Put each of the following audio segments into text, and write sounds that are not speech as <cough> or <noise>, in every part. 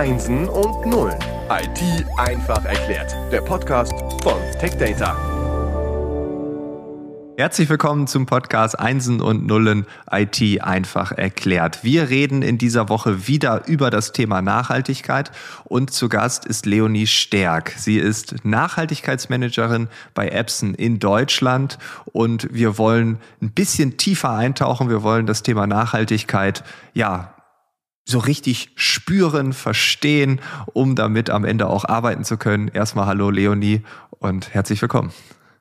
Einsen und Nullen. IT einfach erklärt. Der Podcast von TechData. Herzlich willkommen zum Podcast Einsen und Nullen IT einfach erklärt. Wir reden in dieser Woche wieder über das Thema Nachhaltigkeit und zu Gast ist Leonie Stärk. Sie ist Nachhaltigkeitsmanagerin bei Epson in Deutschland und wir wollen ein bisschen tiefer eintauchen. Wir wollen das Thema Nachhaltigkeit ja so richtig spüren, verstehen, um damit am Ende auch arbeiten zu können. Erstmal hallo Leonie und herzlich willkommen.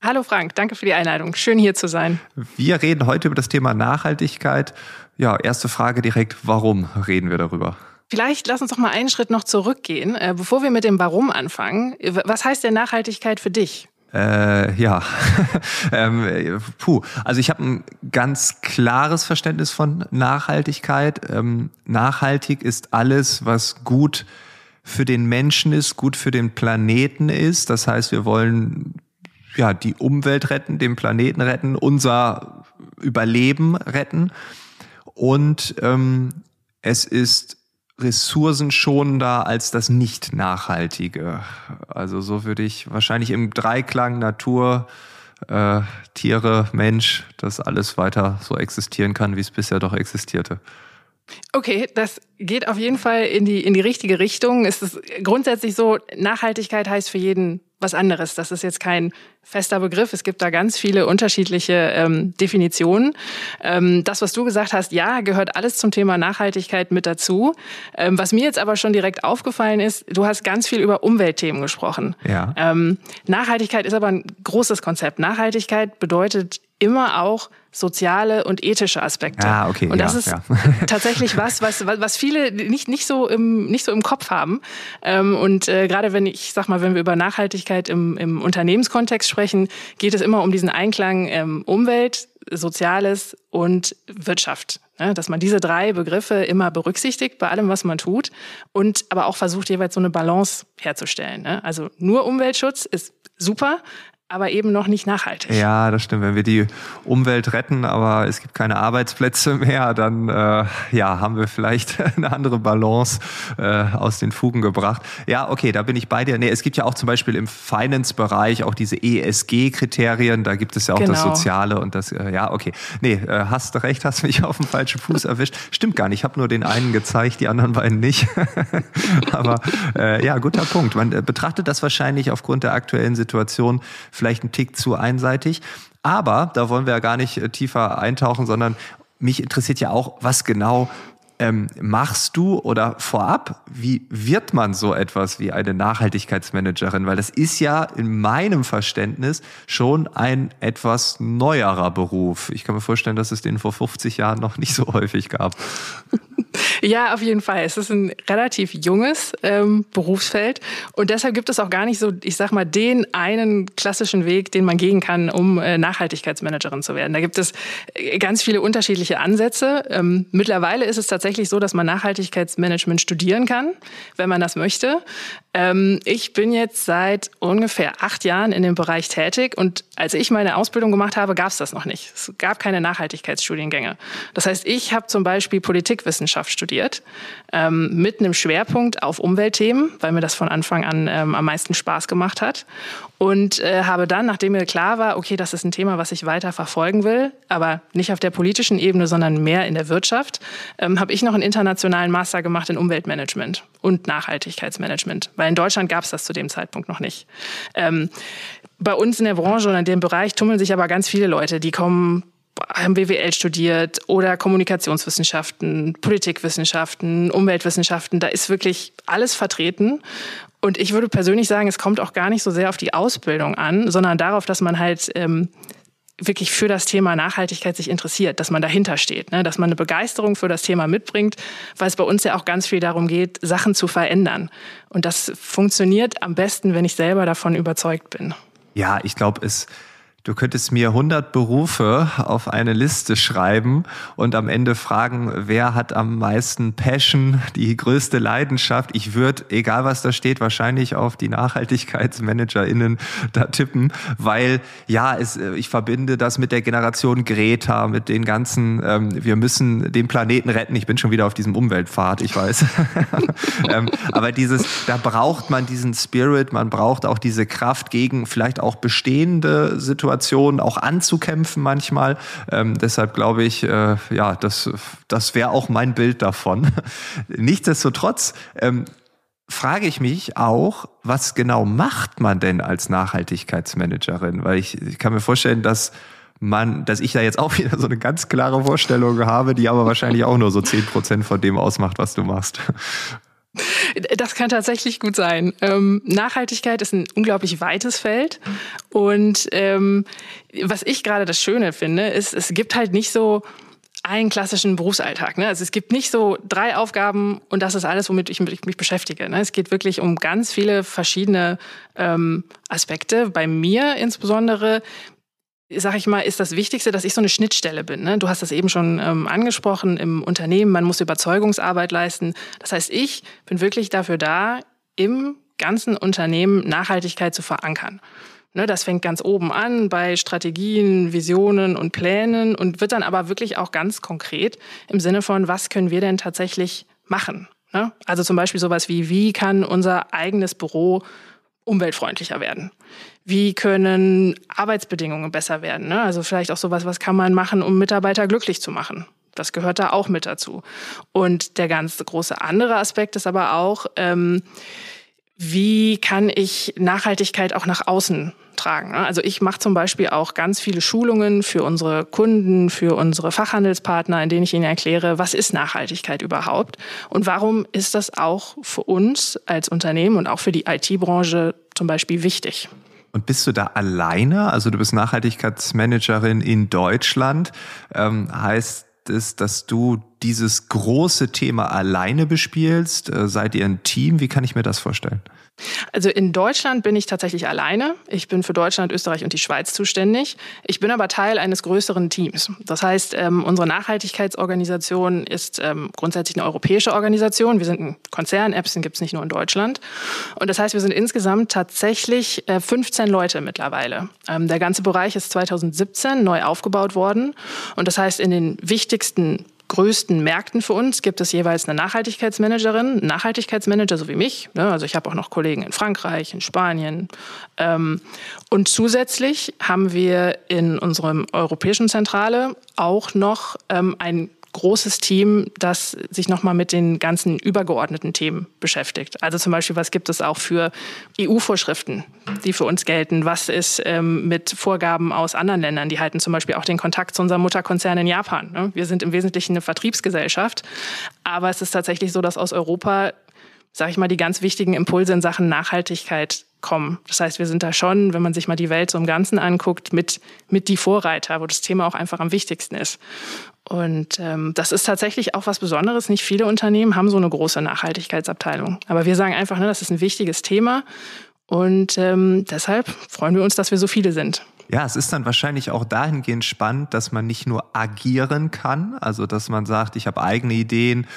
Hallo Frank, danke für die Einladung. Schön hier zu sein. Wir reden heute über das Thema Nachhaltigkeit. Ja, erste Frage direkt, warum reden wir darüber? Vielleicht lass uns doch mal einen Schritt noch zurückgehen, äh, bevor wir mit dem Warum anfangen. Was heißt denn Nachhaltigkeit für dich? Äh, ja, <laughs> ähm, puh. Also ich habe ein ganz klares Verständnis von Nachhaltigkeit. Ähm, nachhaltig ist alles, was gut für den Menschen ist, gut für den Planeten ist. Das heißt, wir wollen ja die Umwelt retten, den Planeten retten, unser Überleben retten. Und ähm, es ist ressourcenschonender als das nicht nachhaltige. Also so würde ich wahrscheinlich im Dreiklang Natur, äh, Tiere, Mensch, dass alles weiter so existieren kann, wie es bisher doch existierte. Okay, das geht auf jeden Fall in die, in die richtige Richtung. Es ist grundsätzlich so, Nachhaltigkeit heißt für jeden was anderes. Das ist jetzt kein fester Begriff. Es gibt da ganz viele unterschiedliche ähm, Definitionen. Ähm, das, was du gesagt hast, ja, gehört alles zum Thema Nachhaltigkeit mit dazu. Ähm, was mir jetzt aber schon direkt aufgefallen ist, du hast ganz viel über Umweltthemen gesprochen. Ja. Ähm, Nachhaltigkeit ist aber ein großes Konzept. Nachhaltigkeit bedeutet immer auch soziale und ethische Aspekte. Ah, okay. Und das ja, ist ja. <laughs> tatsächlich was, was, was viele nicht, nicht, so im, nicht so im Kopf haben. Ähm, und äh, gerade wenn ich sag mal, wenn wir über Nachhaltigkeit im, im Unternehmenskontext sprechen, geht es immer um diesen Einklang ähm, Umwelt, Soziales und Wirtschaft. Ne? Dass man diese drei Begriffe immer berücksichtigt bei allem, was man tut und aber auch versucht, jeweils so eine Balance herzustellen. Ne? Also nur Umweltschutz ist super, aber eben noch nicht nachhaltig. Ja, das stimmt. Wenn wir die Umwelt retten, aber es gibt keine Arbeitsplätze mehr, dann äh, ja, haben wir vielleicht <laughs> eine andere Balance äh, aus den Fugen gebracht. Ja, okay, da bin ich bei dir. Nee, es gibt ja auch zum Beispiel im Finance-Bereich auch diese ESG-Kriterien. Da gibt es ja auch genau. das Soziale und das, äh, ja, okay. Nee, äh, hast recht, hast mich <laughs> auf dem falschen Fuß erwischt. Stimmt gar nicht. Ich habe nur den einen gezeigt, die anderen beiden nicht. <laughs> aber äh, ja, guter Punkt. Man äh, betrachtet das wahrscheinlich aufgrund der aktuellen Situation vielleicht ein Tick zu einseitig. Aber da wollen wir ja gar nicht äh, tiefer eintauchen, sondern mich interessiert ja auch, was genau ähm, machst du oder vorab, wie wird man so etwas wie eine Nachhaltigkeitsmanagerin? Weil das ist ja in meinem Verständnis schon ein etwas neuerer Beruf. Ich kann mir vorstellen, dass es den vor 50 Jahren noch nicht so häufig gab. <laughs> Ja, auf jeden Fall. Es ist ein relativ junges ähm, Berufsfeld und deshalb gibt es auch gar nicht so, ich sag mal, den einen klassischen Weg, den man gehen kann, um äh, Nachhaltigkeitsmanagerin zu werden. Da gibt es äh, ganz viele unterschiedliche Ansätze. Ähm, mittlerweile ist es tatsächlich so, dass man Nachhaltigkeitsmanagement studieren kann, wenn man das möchte. Ähm, ich bin jetzt seit ungefähr acht Jahren in dem Bereich tätig und als ich meine Ausbildung gemacht habe, gab es das noch nicht. Es gab keine Nachhaltigkeitsstudiengänge. Das heißt, ich habe zum Beispiel Politikwissenschaft studiert ähm, mit einem Schwerpunkt auf Umweltthemen, weil mir das von Anfang an ähm, am meisten Spaß gemacht hat und äh, habe dann, nachdem mir klar war, okay, das ist ein Thema, was ich weiter verfolgen will, aber nicht auf der politischen Ebene, sondern mehr in der Wirtschaft, ähm, habe ich noch einen internationalen Master gemacht in Umweltmanagement und Nachhaltigkeitsmanagement, weil in Deutschland gab es das zu dem Zeitpunkt noch nicht. Ähm, bei uns in der Branche und in dem Bereich tummeln sich aber ganz viele Leute, die kommen haben BWL studiert oder Kommunikationswissenschaften, Politikwissenschaften, Umweltwissenschaften. Da ist wirklich alles vertreten. Und ich würde persönlich sagen, es kommt auch gar nicht so sehr auf die Ausbildung an, sondern darauf, dass man halt ähm, wirklich für das Thema Nachhaltigkeit sich interessiert, dass man dahinter steht, ne? dass man eine Begeisterung für das Thema mitbringt, weil es bei uns ja auch ganz viel darum geht, Sachen zu verändern. Und das funktioniert am besten, wenn ich selber davon überzeugt bin. Ja, ich glaube, es Du könntest mir 100 Berufe auf eine Liste schreiben und am Ende fragen, wer hat am meisten Passion, die größte Leidenschaft. Ich würde, egal was da steht, wahrscheinlich auf die NachhaltigkeitsmanagerInnen da tippen, weil ja, es, ich verbinde das mit der Generation Greta, mit den ganzen, ähm, wir müssen den Planeten retten. Ich bin schon wieder auf diesem Umweltpfad, ich weiß. <laughs> ähm, aber dieses, da braucht man diesen Spirit, man braucht auch diese Kraft gegen vielleicht auch bestehende Situationen Situationen auch anzukämpfen manchmal. Ähm, deshalb glaube ich, äh, ja, das, das wäre auch mein Bild davon. <laughs> Nichtsdestotrotz ähm, frage ich mich auch, was genau macht man denn als Nachhaltigkeitsmanagerin? Weil ich, ich kann mir vorstellen, dass man, dass ich da jetzt auch <laughs> wieder so eine ganz klare Vorstellung habe, die aber wahrscheinlich auch nur so zehn Prozent von dem ausmacht, was du machst. Das kann tatsächlich gut sein. Ähm, Nachhaltigkeit ist ein unglaublich weites Feld. Und ähm, was ich gerade das Schöne finde, ist, es gibt halt nicht so einen klassischen Berufsalltag. Ne? Also es gibt nicht so drei Aufgaben und das ist alles, womit ich mich beschäftige. Ne? Es geht wirklich um ganz viele verschiedene ähm, Aspekte. Bei mir insbesondere sag ich mal, ist das Wichtigste, dass ich so eine Schnittstelle bin. Ne? Du hast das eben schon ähm, angesprochen im Unternehmen, man muss Überzeugungsarbeit leisten. Das heißt, ich bin wirklich dafür da, im ganzen Unternehmen Nachhaltigkeit zu verankern. Ne, das fängt ganz oben an bei Strategien, Visionen und Plänen und wird dann aber wirklich auch ganz konkret im Sinne von, was können wir denn tatsächlich machen? Ne? Also zum Beispiel sowas wie, wie kann unser eigenes Büro umweltfreundlicher werden? Wie können Arbeitsbedingungen besser werden? Ne? Also vielleicht auch sowas, was kann man machen, um Mitarbeiter glücklich zu machen? Das gehört da auch mit dazu. Und der ganz große andere Aspekt ist aber auch, ähm, wie kann ich Nachhaltigkeit auch nach außen tragen? Ne? Also ich mache zum Beispiel auch ganz viele Schulungen für unsere Kunden, für unsere Fachhandelspartner, in denen ich ihnen erkläre, was ist Nachhaltigkeit überhaupt und warum ist das auch für uns als Unternehmen und auch für die IT-Branche zum Beispiel wichtig. Und bist du da alleine? Also du bist Nachhaltigkeitsmanagerin in Deutschland. Ähm, heißt es, dass du dieses große Thema alleine bespielst? Äh, seid ihr ein Team? Wie kann ich mir das vorstellen? Also in Deutschland bin ich tatsächlich alleine. Ich bin für Deutschland, Österreich und die Schweiz zuständig. Ich bin aber Teil eines größeren Teams. Das heißt, ähm, unsere Nachhaltigkeitsorganisation ist ähm, grundsätzlich eine europäische Organisation. Wir sind ein Konzern. Epson gibt es nicht nur in Deutschland. Und das heißt, wir sind insgesamt tatsächlich äh, 15 Leute mittlerweile. Ähm, der ganze Bereich ist 2017 neu aufgebaut worden. Und das heißt, in den wichtigsten größten Märkten für uns gibt es jeweils eine Nachhaltigkeitsmanagerin, Nachhaltigkeitsmanager, so wie mich. Ne? Also ich habe auch noch Kollegen in Frankreich, in Spanien. Ähm, und zusätzlich haben wir in unserem europäischen Zentrale auch noch ähm, ein großes Team, das sich nochmal mit den ganzen übergeordneten Themen beschäftigt. Also zum Beispiel, was gibt es auch für EU-Vorschriften, die für uns gelten? Was ist ähm, mit Vorgaben aus anderen Ländern? Die halten zum Beispiel auch den Kontakt zu unserem Mutterkonzern in Japan. Ne? Wir sind im Wesentlichen eine Vertriebsgesellschaft, aber es ist tatsächlich so, dass aus Europa sage ich mal, die ganz wichtigen Impulse in Sachen Nachhaltigkeit kommen. Das heißt, wir sind da schon, wenn man sich mal die Welt so im Ganzen anguckt, mit, mit die Vorreiter, wo das Thema auch einfach am wichtigsten ist. Und ähm, das ist tatsächlich auch was Besonderes. Nicht viele Unternehmen haben so eine große Nachhaltigkeitsabteilung. Aber wir sagen einfach, ne, das ist ein wichtiges Thema. Und ähm, deshalb freuen wir uns, dass wir so viele sind. Ja, es ist dann wahrscheinlich auch dahingehend spannend, dass man nicht nur agieren kann, also dass man sagt, ich habe eigene Ideen,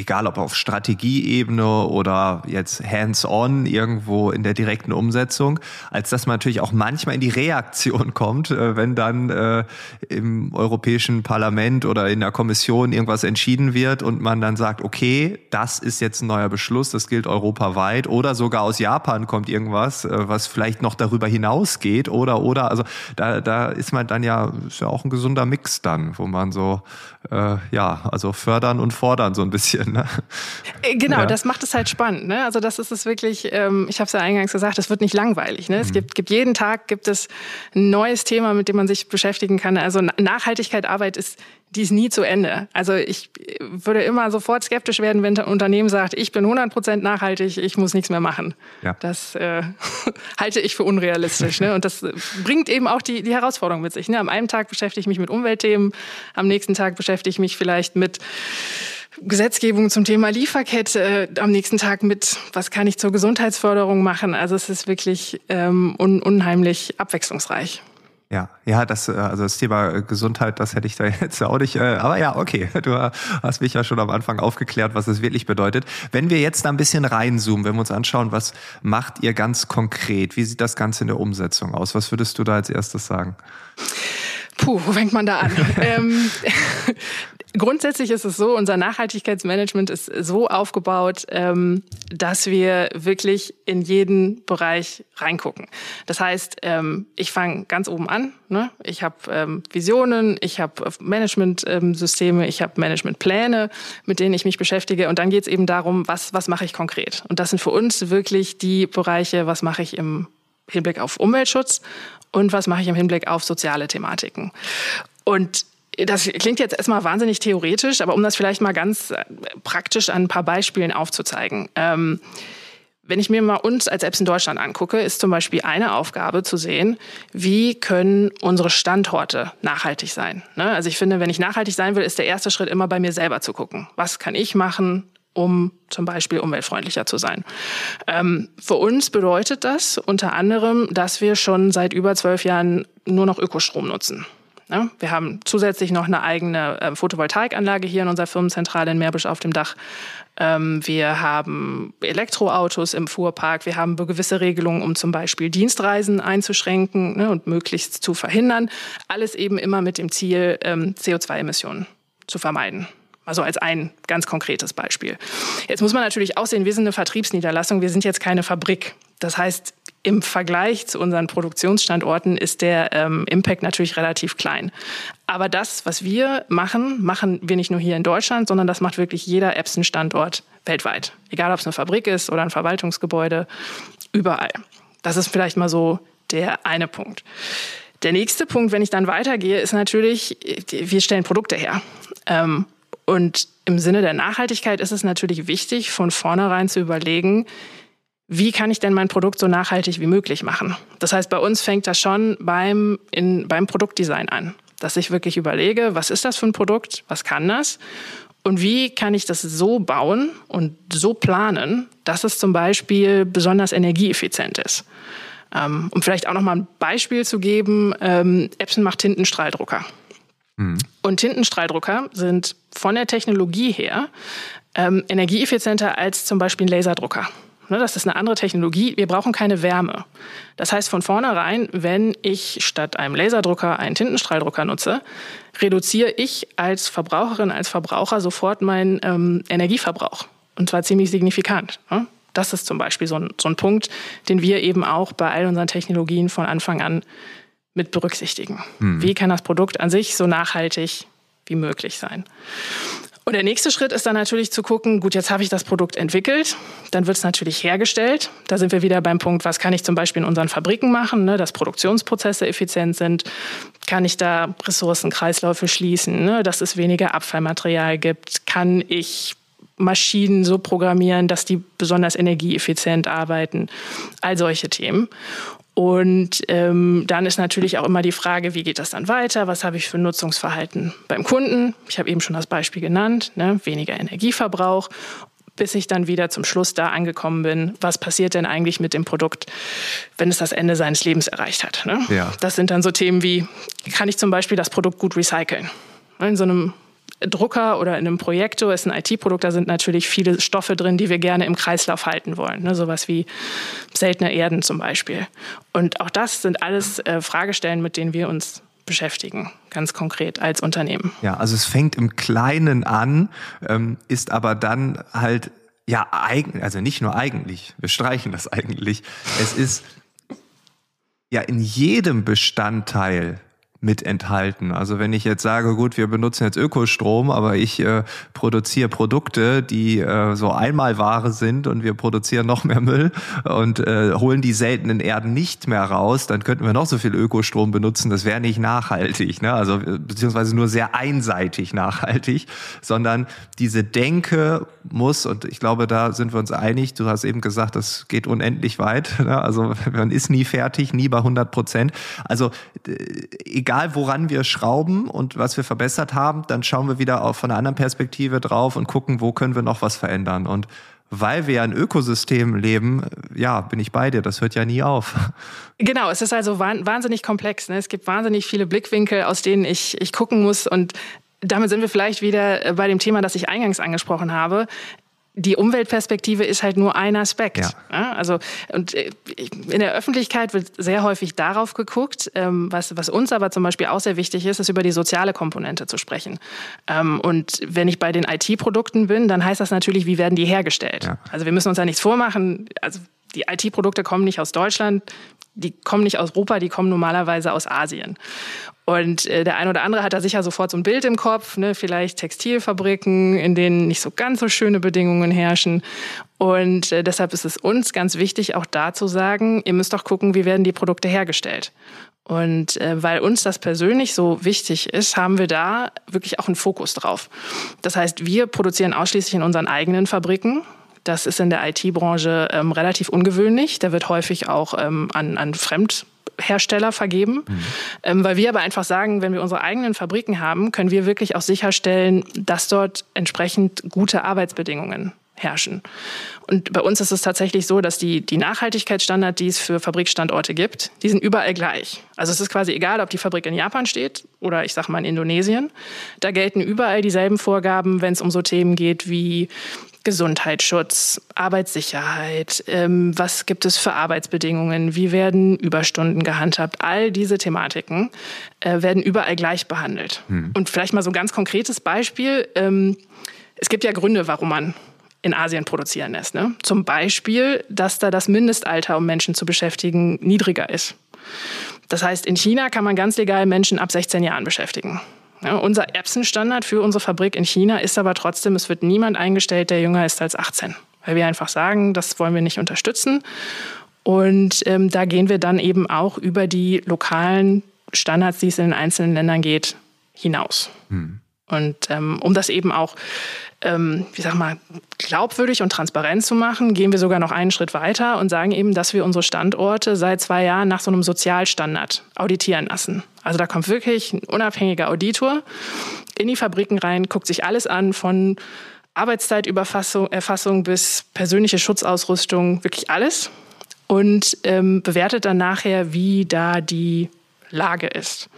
egal ob auf Strategieebene oder jetzt hands-on irgendwo in der direkten Umsetzung, als dass man natürlich auch manchmal in die Reaktion <laughs> kommt, äh, wenn dann äh, im Europäischen Parlament oder in der Kommission irgendwas entschieden wird und man dann sagt, okay, das ist jetzt ein neuer Beschluss, das gilt europaweit. Oder sogar aus Japan kommt irgendwas, äh, was vielleicht noch darüber hinausgeht. Oder oder also da da ist man dann ja ist ja auch ein gesunder Mix dann, wo man so äh, ja also fördern und fordern so ein bisschen <laughs> Ne? Äh, genau, ja. das macht es halt spannend. Ne? Also das ist es wirklich, ähm, ich habe es ja eingangs gesagt, es wird nicht langweilig. Ne? Es mhm. gibt, gibt jeden Tag gibt es ein neues Thema, mit dem man sich beschäftigen kann. Also Nachhaltigkeit, Arbeit ist die ist nie zu Ende. Also ich würde immer sofort skeptisch werden, wenn ein Unternehmen sagt, ich bin 100 Prozent nachhaltig, ich muss nichts mehr machen. Ja. Das äh, <laughs> halte ich für unrealistisch. ne? Und das bringt eben auch die, die Herausforderung mit sich. Ne? Am einen Tag beschäftige ich mich mit Umweltthemen, am nächsten Tag beschäftige ich mich vielleicht mit Gesetzgebung zum Thema Lieferkette, äh, am nächsten Tag mit, was kann ich zur Gesundheitsförderung machen. Also es ist wirklich ähm, un unheimlich abwechslungsreich. Ja, ja, das, äh, also das Thema Gesundheit, das hätte ich da <laughs> jetzt auch nicht. Äh, aber ja, okay, <laughs> du hast mich ja schon am Anfang aufgeklärt, was es wirklich bedeutet. Wenn wir jetzt da ein bisschen reinzoomen, wenn wir uns anschauen, was macht ihr ganz konkret? Wie sieht das Ganze in der Umsetzung aus? Was würdest du da als erstes sagen? Puh, wo fängt man da an? <laughs> ähm, Grundsätzlich ist es so, unser Nachhaltigkeitsmanagement ist so aufgebaut, ähm, dass wir wirklich in jeden Bereich reingucken. Das heißt, ähm, ich fange ganz oben an. Ne? Ich habe ähm, Visionen, ich habe Managementsysteme, ich habe Managementpläne, mit denen ich mich beschäftige. Und dann geht es eben darum, was, was mache ich konkret. Und das sind für uns wirklich die Bereiche, was mache ich im Hinblick auf Umweltschutz und was mache ich im Hinblick auf soziale Thematiken. Und das klingt jetzt erstmal wahnsinnig theoretisch, aber um das vielleicht mal ganz äh, praktisch an ein paar Beispielen aufzuzeigen. Ähm, wenn ich mir mal uns als Apps in Deutschland angucke, ist zum Beispiel eine Aufgabe zu sehen, wie können unsere Standorte nachhaltig sein. Ne? Also ich finde, wenn ich nachhaltig sein will, ist der erste Schritt immer bei mir selber zu gucken. Was kann ich machen, um zum Beispiel umweltfreundlicher zu sein. Ähm, für uns bedeutet das unter anderem, dass wir schon seit über zwölf Jahren nur noch Ökostrom nutzen. Ja, wir haben zusätzlich noch eine eigene äh, Photovoltaikanlage hier in unserer Firmenzentrale in Meerbusch auf dem Dach. Ähm, wir haben Elektroautos im Fuhrpark. Wir haben gewisse Regelungen, um zum Beispiel Dienstreisen einzuschränken ne, und möglichst zu verhindern. Alles eben immer mit dem Ziel, ähm, CO2-Emissionen zu vermeiden. Also als ein ganz konkretes Beispiel. Jetzt muss man natürlich auch sehen, wir sind eine Vertriebsniederlassung, wir sind jetzt keine Fabrik. Das heißt, im Vergleich zu unseren Produktionsstandorten ist der ähm, Impact natürlich relativ klein. Aber das, was wir machen, machen wir nicht nur hier in Deutschland, sondern das macht wirklich jeder Epson-Standort weltweit. Egal, ob es eine Fabrik ist oder ein Verwaltungsgebäude, überall. Das ist vielleicht mal so der eine Punkt. Der nächste Punkt, wenn ich dann weitergehe, ist natürlich, wir stellen Produkte her. Ähm, und im Sinne der Nachhaltigkeit ist es natürlich wichtig, von vornherein zu überlegen, wie kann ich denn mein Produkt so nachhaltig wie möglich machen? Das heißt, bei uns fängt das schon beim, in, beim Produktdesign an, dass ich wirklich überlege, was ist das für ein Produkt, was kann das und wie kann ich das so bauen und so planen, dass es zum Beispiel besonders energieeffizient ist. Ähm, um vielleicht auch noch mal ein Beispiel zu geben, ähm, Epson macht Tintenstrahldrucker. Mhm. Und Tintenstrahldrucker sind von der Technologie her ähm, energieeffizienter als zum Beispiel ein Laserdrucker. Ne, das ist eine andere Technologie. Wir brauchen keine Wärme. Das heißt von vornherein, wenn ich statt einem Laserdrucker einen Tintenstrahldrucker nutze, reduziere ich als Verbraucherin, als Verbraucher sofort meinen ähm, Energieverbrauch. Und zwar ziemlich signifikant. Ne? Das ist zum Beispiel so ein, so ein Punkt, den wir eben auch bei all unseren Technologien von Anfang an mit berücksichtigen. Hm. Wie kann das Produkt an sich so nachhaltig wie möglich sein? Und der nächste Schritt ist dann natürlich zu gucken, gut, jetzt habe ich das Produkt entwickelt, dann wird es natürlich hergestellt. Da sind wir wieder beim Punkt, was kann ich zum Beispiel in unseren Fabriken machen, ne, dass Produktionsprozesse effizient sind. Kann ich da Ressourcenkreisläufe schließen, ne, dass es weniger Abfallmaterial gibt? Kann ich Maschinen so programmieren, dass die besonders energieeffizient arbeiten? All solche Themen. Und ähm, dann ist natürlich auch immer die Frage, wie geht das dann weiter? Was habe ich für Nutzungsverhalten beim Kunden? Ich habe eben schon das Beispiel genannt, ne? weniger Energieverbrauch bis ich dann wieder zum Schluss da angekommen bin, was passiert denn eigentlich mit dem Produkt, wenn es das Ende seines Lebens erreicht hat. Ne? Ja. Das sind dann so Themen wie, kann ich zum Beispiel das Produkt gut recyceln? In so einem Drucker oder in einem Projektor ist ein IT-Produkt, da sind natürlich viele Stoffe drin, die wir gerne im Kreislauf halten wollen. Ne? Sowas wie seltene Erden zum Beispiel. Und auch das sind alles äh, Fragestellen, mit denen wir uns beschäftigen, ganz konkret als Unternehmen. Ja, also es fängt im Kleinen an, ähm, ist aber dann halt, ja, eigen, also nicht nur eigentlich, wir streichen das eigentlich, es ist ja in jedem Bestandteil mit enthalten. Also wenn ich jetzt sage, gut, wir benutzen jetzt Ökostrom, aber ich äh, produziere Produkte, die äh, so Einmalware sind und wir produzieren noch mehr Müll und äh, holen die seltenen Erden nicht mehr raus, dann könnten wir noch so viel Ökostrom benutzen, das wäre nicht nachhaltig, ne? also beziehungsweise nur sehr einseitig nachhaltig, sondern diese Denke muss, und ich glaube, da sind wir uns einig, du hast eben gesagt, das geht unendlich weit, <laughs> ne? also <laughs> man ist nie fertig, nie bei 100 Prozent, also egal egal woran wir schrauben und was wir verbessert haben, dann schauen wir wieder auch von einer anderen Perspektive drauf und gucken, wo können wir noch was verändern. Und weil wir ein Ökosystem leben, ja, bin ich bei dir, das hört ja nie auf. Genau, es ist also wahnsinnig komplex. Ne? Es gibt wahnsinnig viele Blickwinkel, aus denen ich, ich gucken muss. Und damit sind wir vielleicht wieder bei dem Thema, das ich eingangs angesprochen habe die Umweltperspektive ist halt nur ein Aspekt. Ja. Also und äh, in der Öffentlichkeit wird sehr häufig darauf geguckt, ähm, was, was uns aber zum Beispiel auch sehr wichtig ist, ist über die soziale Komponente zu sprechen. Ähm, und wenn ich bei den IT-Produkten bin, dann heißt das natürlich, wie werden die hergestellt? Ja. Also wir müssen uns ja nichts vormachen. Also die IT-Produkte kommen nicht aus Deutschland, die kommen nicht aus Europa, die kommen normalerweise aus Asien. Und äh, der eine oder andere hat da sicher sofort so ein Bild im Kopf, ne? vielleicht Textilfabriken, in denen nicht so ganz so schöne Bedingungen herrschen. Und äh, deshalb ist es uns ganz wichtig, auch da zu sagen, ihr müsst doch gucken, wie werden die Produkte hergestellt. Und äh, weil uns das persönlich so wichtig ist, haben wir da wirklich auch einen Fokus drauf. Das heißt, wir produzieren ausschließlich in unseren eigenen Fabriken. Das ist in der IT-Branche ähm, relativ ungewöhnlich. Da wird häufig auch ähm, an, an Fremdhersteller vergeben, mhm. ähm, weil wir aber einfach sagen, wenn wir unsere eigenen Fabriken haben, können wir wirklich auch sicherstellen, dass dort entsprechend gute Arbeitsbedingungen herrschen. Und bei uns ist es tatsächlich so, dass die, die Nachhaltigkeitsstandards, die es für Fabrikstandorte gibt, die sind überall gleich. Also es ist quasi egal, ob die Fabrik in Japan steht oder ich sage mal in Indonesien. Da gelten überall dieselben Vorgaben, wenn es um so Themen geht wie Gesundheitsschutz, Arbeitssicherheit, ähm, was gibt es für Arbeitsbedingungen, wie werden Überstunden gehandhabt. All diese Thematiken äh, werden überall gleich behandelt. Hm. Und vielleicht mal so ein ganz konkretes Beispiel. Ähm, es gibt ja Gründe, warum man in Asien produzieren lässt. Ne? Zum Beispiel, dass da das Mindestalter, um Menschen zu beschäftigen, niedriger ist. Das heißt, in China kann man ganz legal Menschen ab 16 Jahren beschäftigen. Ja, unser Epson-Standard für unsere Fabrik in China ist aber trotzdem, es wird niemand eingestellt, der jünger ist als 18. Weil wir einfach sagen, das wollen wir nicht unterstützen. Und ähm, da gehen wir dann eben auch über die lokalen Standards, die es in den einzelnen Ländern geht, hinaus. Hm. Und ähm, um das eben auch, ähm, wie sag mal, glaubwürdig und transparent zu machen, gehen wir sogar noch einen Schritt weiter und sagen eben, dass wir unsere Standorte seit zwei Jahren nach so einem Sozialstandard auditieren lassen. Also da kommt wirklich ein unabhängiger Auditor in die Fabriken rein, guckt sich alles an von Arbeitszeiterfassung bis persönliche Schutzausrüstung, wirklich alles und ähm, bewertet dann nachher, wie da die Lage ist.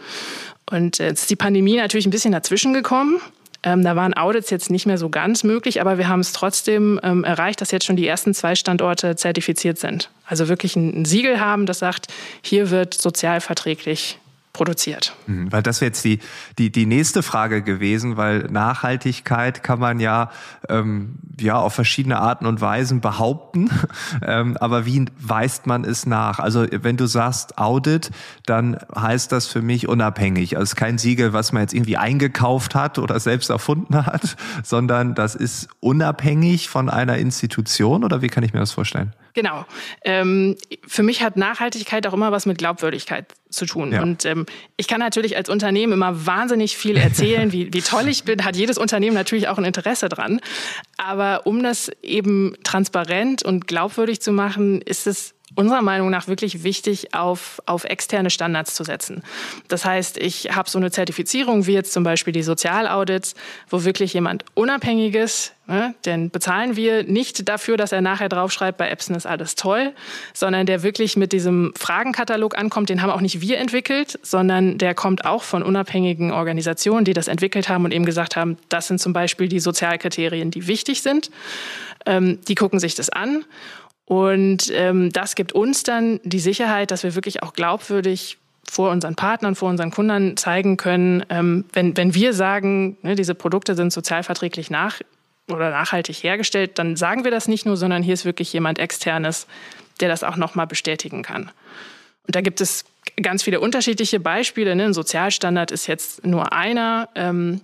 Und jetzt ist die Pandemie natürlich ein bisschen dazwischen gekommen. Ähm, da waren Audits jetzt nicht mehr so ganz möglich, aber wir haben es trotzdem ähm, erreicht, dass jetzt schon die ersten zwei Standorte zertifiziert sind. Also wirklich ein, ein Siegel haben, das sagt, hier wird sozialverträglich produziert. Mhm, weil das wäre jetzt die, die, die nächste Frage gewesen, weil Nachhaltigkeit kann man ja, ähm, ja auf verschiedene Arten und Weisen behaupten, <laughs> ähm, aber wie weist man es nach? Also wenn du sagst Audit, dann heißt das für mich unabhängig. Also kein Siegel, was man jetzt irgendwie eingekauft hat oder selbst erfunden hat, <laughs> sondern das ist unabhängig von einer Institution oder wie kann ich mir das vorstellen? Genau. Ähm, für mich hat Nachhaltigkeit auch immer was mit Glaubwürdigkeit zu tun. Ja. Und ähm, ich kann natürlich als Unternehmen immer wahnsinnig viel erzählen, wie, wie toll ich bin, hat jedes Unternehmen natürlich auch ein Interesse dran. Aber um das eben transparent und glaubwürdig zu machen, ist es unserer Meinung nach wirklich wichtig, auf, auf externe Standards zu setzen. Das heißt, ich habe so eine Zertifizierung wie jetzt zum Beispiel die Sozialaudits, wo wirklich jemand Unabhängiges, ne, denn bezahlen wir nicht dafür, dass er nachher draufschreibt, bei Epson ist alles toll, sondern der wirklich mit diesem Fragenkatalog ankommt, den haben auch nicht wir entwickelt, sondern der kommt auch von unabhängigen Organisationen, die das entwickelt haben und eben gesagt haben, das sind zum Beispiel die Sozialkriterien, die wichtig sind. Ähm, die gucken sich das an und ähm, das gibt uns dann die Sicherheit, dass wir wirklich auch glaubwürdig vor unseren Partnern, vor unseren Kunden zeigen können, ähm, wenn, wenn wir sagen, ne, diese Produkte sind sozialverträglich nach oder nachhaltig hergestellt, dann sagen wir das nicht nur, sondern hier ist wirklich jemand externes, der das auch nochmal bestätigen kann. Und da gibt es ganz viele unterschiedliche Beispiele. Ne? Ein Sozialstandard ist jetzt nur einer. Ähm,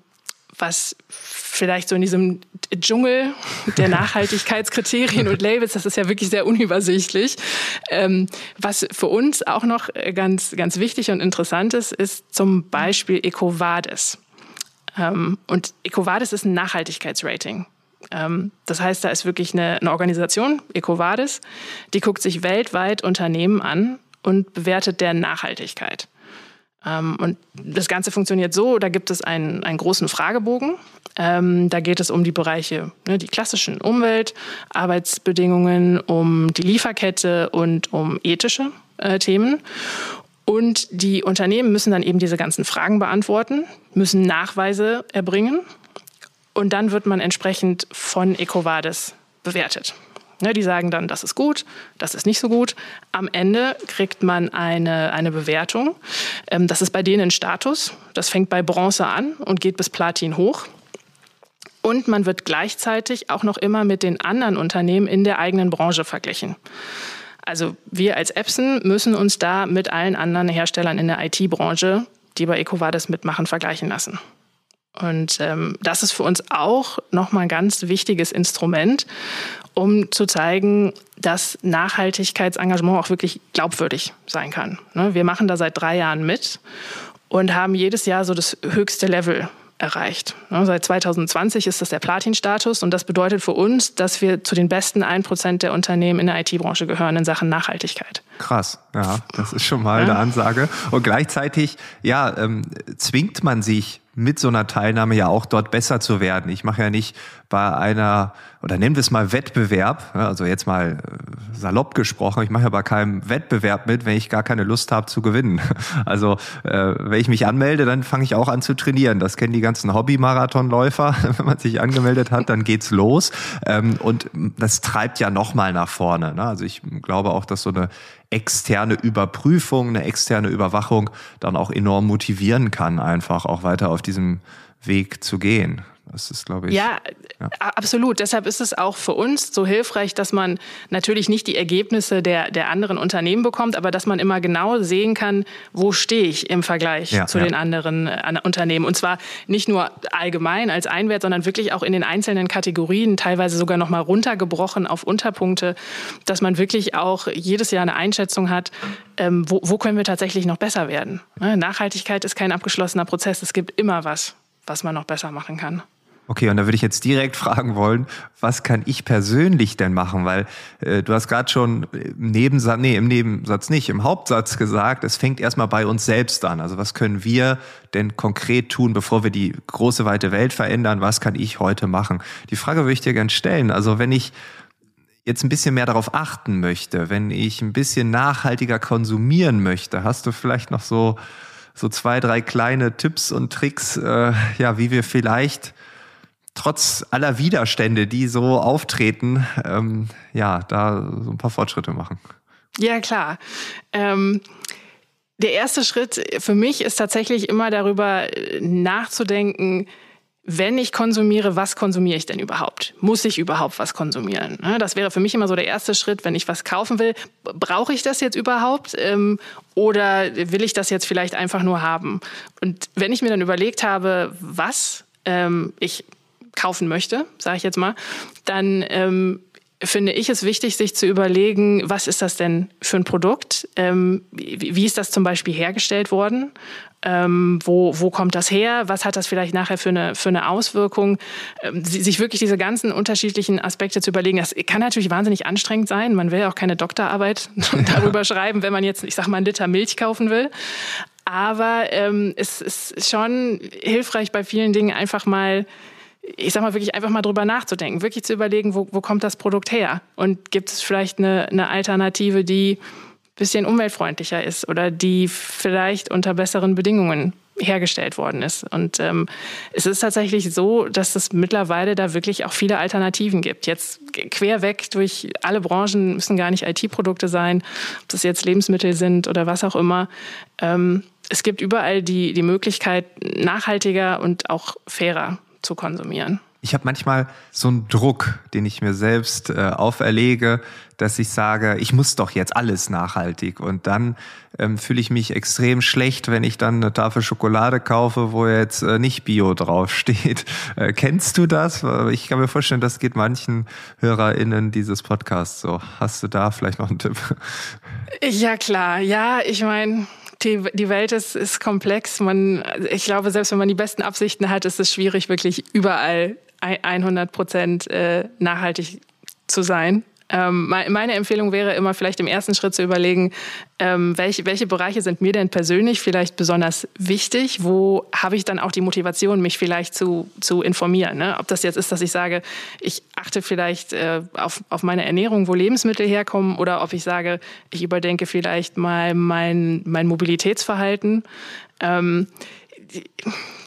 was vielleicht so in diesem Dschungel der <laughs> Nachhaltigkeitskriterien und Labels, das ist ja wirklich sehr unübersichtlich. Ähm, was für uns auch noch ganz, ganz wichtig und interessant ist, ist zum Beispiel EcoVadis. Ähm, und EcoVadis ist ein Nachhaltigkeitsrating. Ähm, das heißt, da ist wirklich eine, eine Organisation, EcoVadis, die guckt sich weltweit Unternehmen an und bewertet deren Nachhaltigkeit. Ähm, und das Ganze funktioniert so, da gibt es einen, einen großen Fragebogen. Ähm, da geht es um die Bereiche, ne, die klassischen Umwelt, Arbeitsbedingungen, um die Lieferkette und um ethische äh, Themen. Und die Unternehmen müssen dann eben diese ganzen Fragen beantworten, müssen Nachweise erbringen. Und dann wird man entsprechend von EcoVadis bewertet. Ne, die sagen dann, das ist gut, das ist nicht so gut. Am Ende kriegt man eine, eine Bewertung. Ähm, das ist bei denen ein Status. Das fängt bei Bronze an und geht bis Platin hoch. Und man wird gleichzeitig auch noch immer mit den anderen Unternehmen in der eigenen Branche verglichen. Also wir als Epson müssen uns da mit allen anderen Herstellern in der IT-Branche, die bei EcoVadis mitmachen, vergleichen lassen. Und ähm, das ist für uns auch nochmal ein ganz wichtiges Instrument, um zu zeigen, dass Nachhaltigkeitsengagement auch wirklich glaubwürdig sein kann. Ne, wir machen da seit drei Jahren mit und haben jedes Jahr so das höchste Level erreicht. Ne, seit 2020 ist das der Platin-Status und das bedeutet für uns, dass wir zu den besten 1% der Unternehmen in der IT-Branche gehören in Sachen Nachhaltigkeit. Krass, ja, das ist schon mal ja. eine Ansage. Und gleichzeitig, ja, ähm, zwingt man sich mit so einer Teilnahme ja auch dort besser zu werden. Ich mache ja nicht bei einer, oder nennen wir es mal Wettbewerb, also jetzt mal äh, salopp gesprochen, ich mache ja bei keinem Wettbewerb mit, wenn ich gar keine Lust habe zu gewinnen. <laughs> Also äh, wenn ich mich anmelde, dann fange ich auch an zu trainieren. Das kennen die ganzen Hobby-Marathonläufer. <laughs> Wenn man sich angemeldet hat, dann geht's los. Ähm, und das treibt ja nochmal nach vorne. Ne? Also ich glaube auch, dass so eine externe Überprüfung, eine externe Überwachung dann auch enorm motivieren kann, einfach auch weiter auf diesem Weg zu gehen. Das ist, glaube ich. Ja, ja, absolut. Deshalb ist es auch für uns so hilfreich, dass man natürlich nicht die Ergebnisse der, der anderen Unternehmen bekommt, aber dass man immer genau sehen kann, wo stehe ich im Vergleich ja, zu ja. den anderen äh, Unternehmen. Und zwar nicht nur allgemein als Einwert, sondern wirklich auch in den einzelnen Kategorien, teilweise sogar nochmal runtergebrochen auf Unterpunkte, dass man wirklich auch jedes Jahr eine Einschätzung hat, ähm, wo, wo können wir tatsächlich noch besser werden. Ne, Nachhaltigkeit ist kein abgeschlossener Prozess. Es gibt immer was, was man noch besser machen kann. Okay, und da würde ich jetzt direkt <laughs> fragen wollen, was kann ich persönlich denn machen? Weil äh, du hast gerade schon im Nebensatz, nee, im Nebensatz nicht, im Hauptsatz gesagt, es fängt erstmal bei uns selbst an. Also was können wir denn konkret tun, bevor wir die große weite Welt verändern? Was kann ich heute machen? Die Frage würde ich dir gerne stellen. Also wenn ich jetzt ein bisschen mehr darauf achten möchte, wenn ich ein bisschen nachhaltiger konsumieren möchte, hast du vielleicht noch so so zwei, drei kleine Tipps und Tricks, äh, ja, wie wir vielleicht trotz aller Widerstände, die so auftreten, ähm, ja, da so ein paar Fortschritte machen. Ja, klar. Ähm der erste Schritt für mich ist tatsächlich immer darüber nachzudenken, wenn ich konsumiere, was konsumiere ich denn überhaupt? Muss ich überhaupt was konsumieren? Ne, das wäre für mich immer so der erste Schritt, wenn ich was kaufen will. Brauche ich das jetzt überhaupt? Ähm, oder will ich das jetzt vielleicht einfach nur haben? Und wenn ich mir dann überlegt habe, was ähm, ich kaufen möchte, sage ich jetzt mal, dann ähm, finde ich es wichtig, sich zu überlegen, was ist das denn für ein Produkt? Ähm, wie, ist das zum Beispiel hergestellt worden? Ähm, wo, wo kommt das her? Was hat das vielleicht nachher für eine, für eine Auswirkung? Ähm, sich wirklich diese ganzen unterschiedlichen Aspekte zu überlegen, das kann natürlich wahnsinnig anstrengend sein. Man will ja auch keine Doktorarbeit <laughs> darüber schreiben, wenn man jetzt, ich sag mal, einen Liter Milch kaufen will. Aber ähm, es ist schon hilfreich bei vielen Dingen einfach mal ich sag mal, wirklich einfach mal drüber nachzudenken, wirklich zu überlegen, wo, wo kommt das Produkt her? Und gibt es vielleicht eine, eine Alternative, die ein bisschen umweltfreundlicher ist oder die vielleicht unter besseren Bedingungen hergestellt worden ist. Und ähm, es ist tatsächlich so, dass es mittlerweile da wirklich auch viele Alternativen gibt. Jetzt querweg durch alle Branchen müssen gar nicht IT-Produkte sein, ob das jetzt Lebensmittel sind oder was auch immer. Ähm, es gibt überall die, die Möglichkeit, nachhaltiger und auch fairer zu konsumieren. Ich habe manchmal so einen Druck, den ich mir selbst äh, auferlege, dass ich sage, ich muss doch jetzt alles nachhaltig. Und dann ähm, fühle ich mich extrem schlecht, wenn ich dann eine Tafel Schokolade kaufe, wo jetzt äh, nicht Bio draufsteht. <laughs> Äh, kennst du das? Ich kann mir vorstellen, das geht manchen HörerInnen dieses Podcasts so. Hast du da vielleicht noch einen Tipp? Ja, klar. Ja, ich meine, die, die Welt ist, ist komplex. Man, ich glaube, selbst wenn man die besten Absichten hat, ist es schwierig, wirklich überall 100 Prozent äh, nachhaltig zu sein. Ähm, meine Empfehlung wäre immer vielleicht im ersten Schritt zu überlegen, ähm, welche, welche Bereiche sind mir denn persönlich vielleicht besonders wichtig? Wo habe ich dann auch die Motivation, mich vielleicht zu, zu informieren? Ne? Ob das jetzt ist, dass ich sage, ich achte vielleicht äh, auf, auf meine Ernährung, wo Lebensmittel herkommen, oder ob ich sage, ich überdenke vielleicht mal mein, mein Mobilitätsverhalten. Ähm,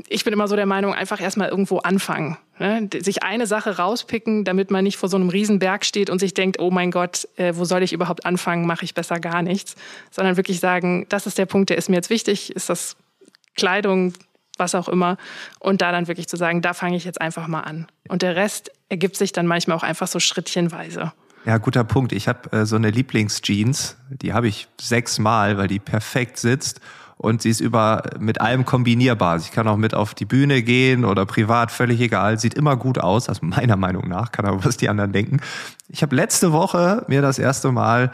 ich bin immer so der Meinung, einfach erstmal irgendwo anfangen. Ne? Sich eine Sache rauspicken, damit man nicht vor so einem Riesenberg steht und sich denkt, oh mein Gott, äh, wo soll ich überhaupt anfangen, mache ich besser gar nichts. Sondern wirklich sagen, das ist der Punkt, der ist mir jetzt wichtig, ist das Kleidung, was auch immer. Und da dann wirklich zu sagen, da fange ich jetzt einfach mal an. Und der Rest ergibt sich dann manchmal auch einfach so schrittchenweise. Ja, guter Punkt. Ich habe äh, so eine Lieblingsjeans, die habe ich sechsmal, weil die perfekt sitzt und sie ist über mit allem kombinierbar. Ich kann auch mit auf die Bühne gehen oder privat, völlig egal. Sieht immer gut aus, also meiner Meinung nach, kann aber was die anderen denken. Ich habe letzte Woche mir das erste Mal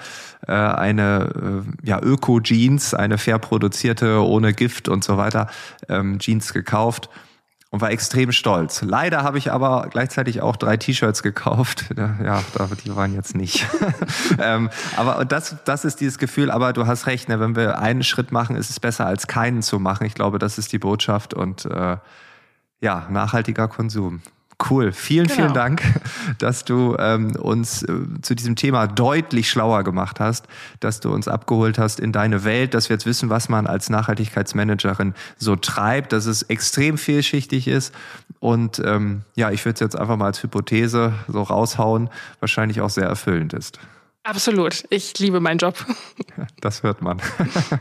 äh, eine äh, ja, Öko-Jeans, eine fair produzierte, ohne Gift und so weiter, ähm, Jeans gekauft und war extrem stolz. Leider habe ich aber gleichzeitig auch drei T-Shirts gekauft. <laughs> Ja, die waren jetzt nicht. <laughs> ähm, aber das, das ist dieses Gefühl, aber du hast recht, ne, wenn wir einen Schritt machen, ist es besser als keinen zu machen. Ich glaube, das ist die Botschaft und äh, ja, nachhaltiger Konsum. Cool. Vielen, genau. vielen Dank, <laughs> dass du ähm, uns äh, zu diesem Thema deutlich schlauer gemacht hast, dass du uns abgeholt hast in deine Welt, dass wir jetzt wissen, was man als Nachhaltigkeitsmanagerin so treibt, dass es extrem vielschichtig ist. Und ähm, ja, ich würde es jetzt einfach mal als Hypothese so raushauen, wahrscheinlich auch sehr erfüllend ist. Absolut. Ich liebe meinen Job. <laughs> Das hört man.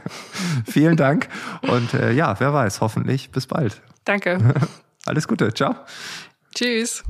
<laughs> Vielen Dank. Und äh, ja, wer weiß, hoffentlich bis bald. Danke. Alles Gute. Ciao. Tschüss.